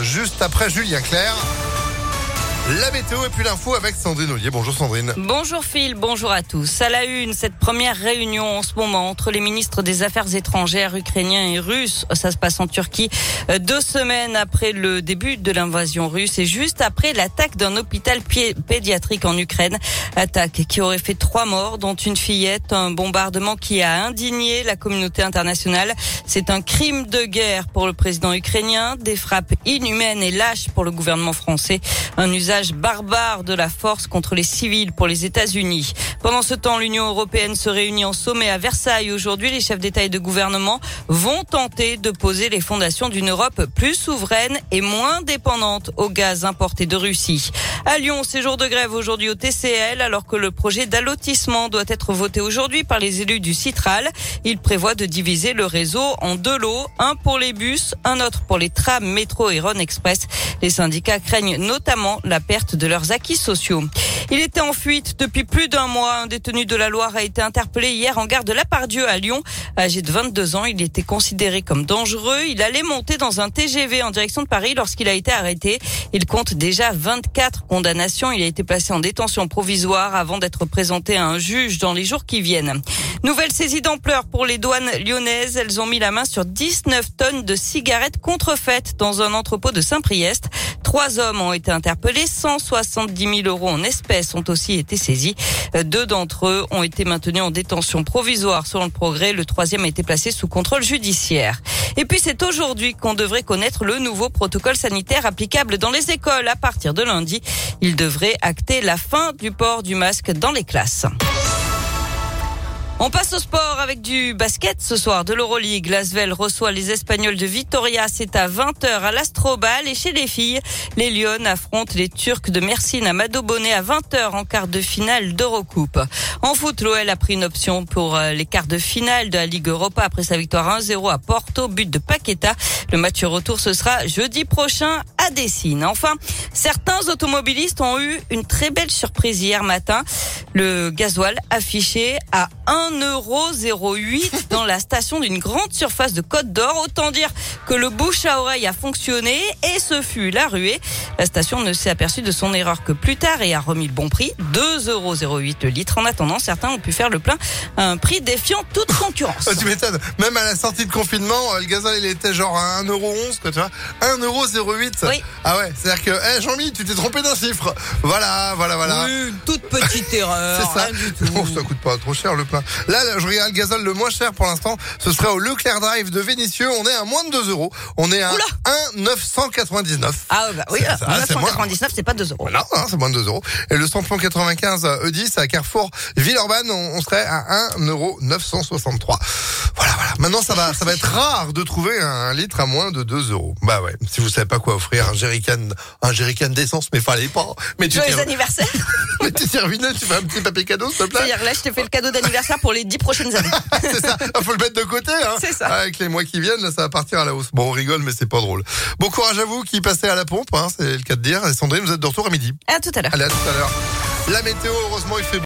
juste après Julien Clerc. La météo et puis l'info avec Sandrine Ollier. Bonjour Sandrine. Bonjour Phil, bonjour à tous. À la une, cette première réunion en ce moment entre les ministres des Affaires étrangères ukrainiens et russes. Ça se passe en Turquie euh, deux semaines après le début de l'invasion russe et juste après l'attaque d'un hôpital pédiatrique en Ukraine. Attaque qui aurait fait trois morts, dont une fillette. Un bombardement qui a indigné la communauté internationale. C'est un crime de guerre pour le président ukrainien, des frappes inhumaines et lâches pour le gouvernement français. Un usage barbare de la force contre les civils pour les États-Unis. Pendant ce temps, l'Union européenne se réunit en sommet à Versailles. Aujourd'hui, les chefs d'État et de gouvernement vont tenter de poser les fondations d'une Europe plus souveraine et moins dépendante au gaz importé de Russie. À Lyon, séjour de grève aujourd'hui au TCL alors que le projet d'allotissement doit être voté aujourd'hui par les élus du Citral. Il prévoit de diviser le réseau en deux lots, un pour les bus, un autre pour les trams, métro et Rhône Express. Les syndicats craignent notamment la perte de leurs acquis sociaux. Il était en fuite depuis plus d'un mois. Un détenu de la Loire a été interpellé hier en gare de Lapardieu à Lyon. Âgé de 22 ans, il était considéré comme dangereux. Il allait monter dans un TGV en direction de Paris lorsqu'il a été arrêté. Il compte déjà 24 condamnations. Il a été placé en détention provisoire avant d'être présenté à un juge dans les jours qui viennent. Nouvelle saisie d'ampleur pour les douanes lyonnaises. Elles ont mis la main sur 19 tonnes de cigarettes contrefaites dans un entrepôt de Saint-Priest. Trois hommes ont été interpellés. 170 000 euros en espèces ont aussi été saisis. Deux d'entre eux ont été maintenus en détention provisoire selon le progrès. Le troisième a été placé sous contrôle judiciaire. Et puis c'est aujourd'hui qu'on devrait connaître le nouveau protocole sanitaire applicable dans les écoles à partir de lundi. Il devrait acter la fin du port du masque dans les classes. On passe au sport avec du basket ce soir de l'Euroleague. L'Asvel reçoit les Espagnols de Vitoria. C'est à 20h à l'Astrobal. Et chez les filles, les Lyon affrontent les Turcs de Mersin à Madobonnet à 20h en quart de finale d'Eurocoupe. En foot, l'OL a pris une option pour euh, les quarts de finale de la Ligue Europa après sa victoire 1-0 à Porto, but de Paqueta. Le match retour, ce sera jeudi prochain Dessine. Enfin, certains automobilistes ont eu une très belle surprise hier matin. Le gasoil affiché à 1,08€ dans la station d'une grande surface de Côte d'Or. Autant dire que le bouche à oreille a fonctionné et ce fut la ruée. La station ne s'est aperçue de son erreur que plus tard et a remis le bon prix, 2,08€ le litre. En attendant, certains ont pu faire le plein à un prix défiant toute concurrence. Oh, tu m'étonnes. Même à la sortie de confinement, euh, le gasoil il était genre à 1,11€, quoi, tu vois. 1,08€. Oui. Ah ouais, c'est-à-dire que, hey, Jean-Mi, tu t'es trompé d'un chiffre. Voilà, voilà, voilà. Oui, une toute petite erreur. C'est ça. rien du tout. Oh, ça coûte pas trop cher le plein. Là, je regarde le gazole le moins cher pour l'instant. Ce serait au Leclerc Drive de Vénissieux. On est à moins de 2 euros. On est à Oula. 1,999. Ah bah oui, Ça, ça, c'est moins. 999 c'est pas 2 euros. Non, non, c'est moins de 2 euros. Et le samplon 95 E10 à Carrefour Villeurbanne, on, on serait à 1,963 Voilà, voilà. Maintenant, ça va, ça va être rare de trouver un litre à moins de 2 euros. Bah ouais. Si vous savez pas quoi offrir, un jerrycan, un jerrycan d'essence, mais fallait pas. Mais tu Joyeux anniversaire. mais t'es serviné, tu fais un petit papier cadeau, s'il te plaît. C'est-à-dire là, je t'ai fait le cadeau d'anniversaire pour les 10 prochaines années. c'est ça. Ah, Faut le mettre de côté, hein. C'est ça. Avec les mois qui viennent, là, ça va partir à la hausse. Bon, on rigole, mais c'est pas drôle. Bon courage à vous qui passez à la pompe, hein, c'est le cas de dire. Et Sandrine, vous êtes de retour à midi. À tout à l'heure. Allez, à tout à l'heure. La météo, heureusement, il fait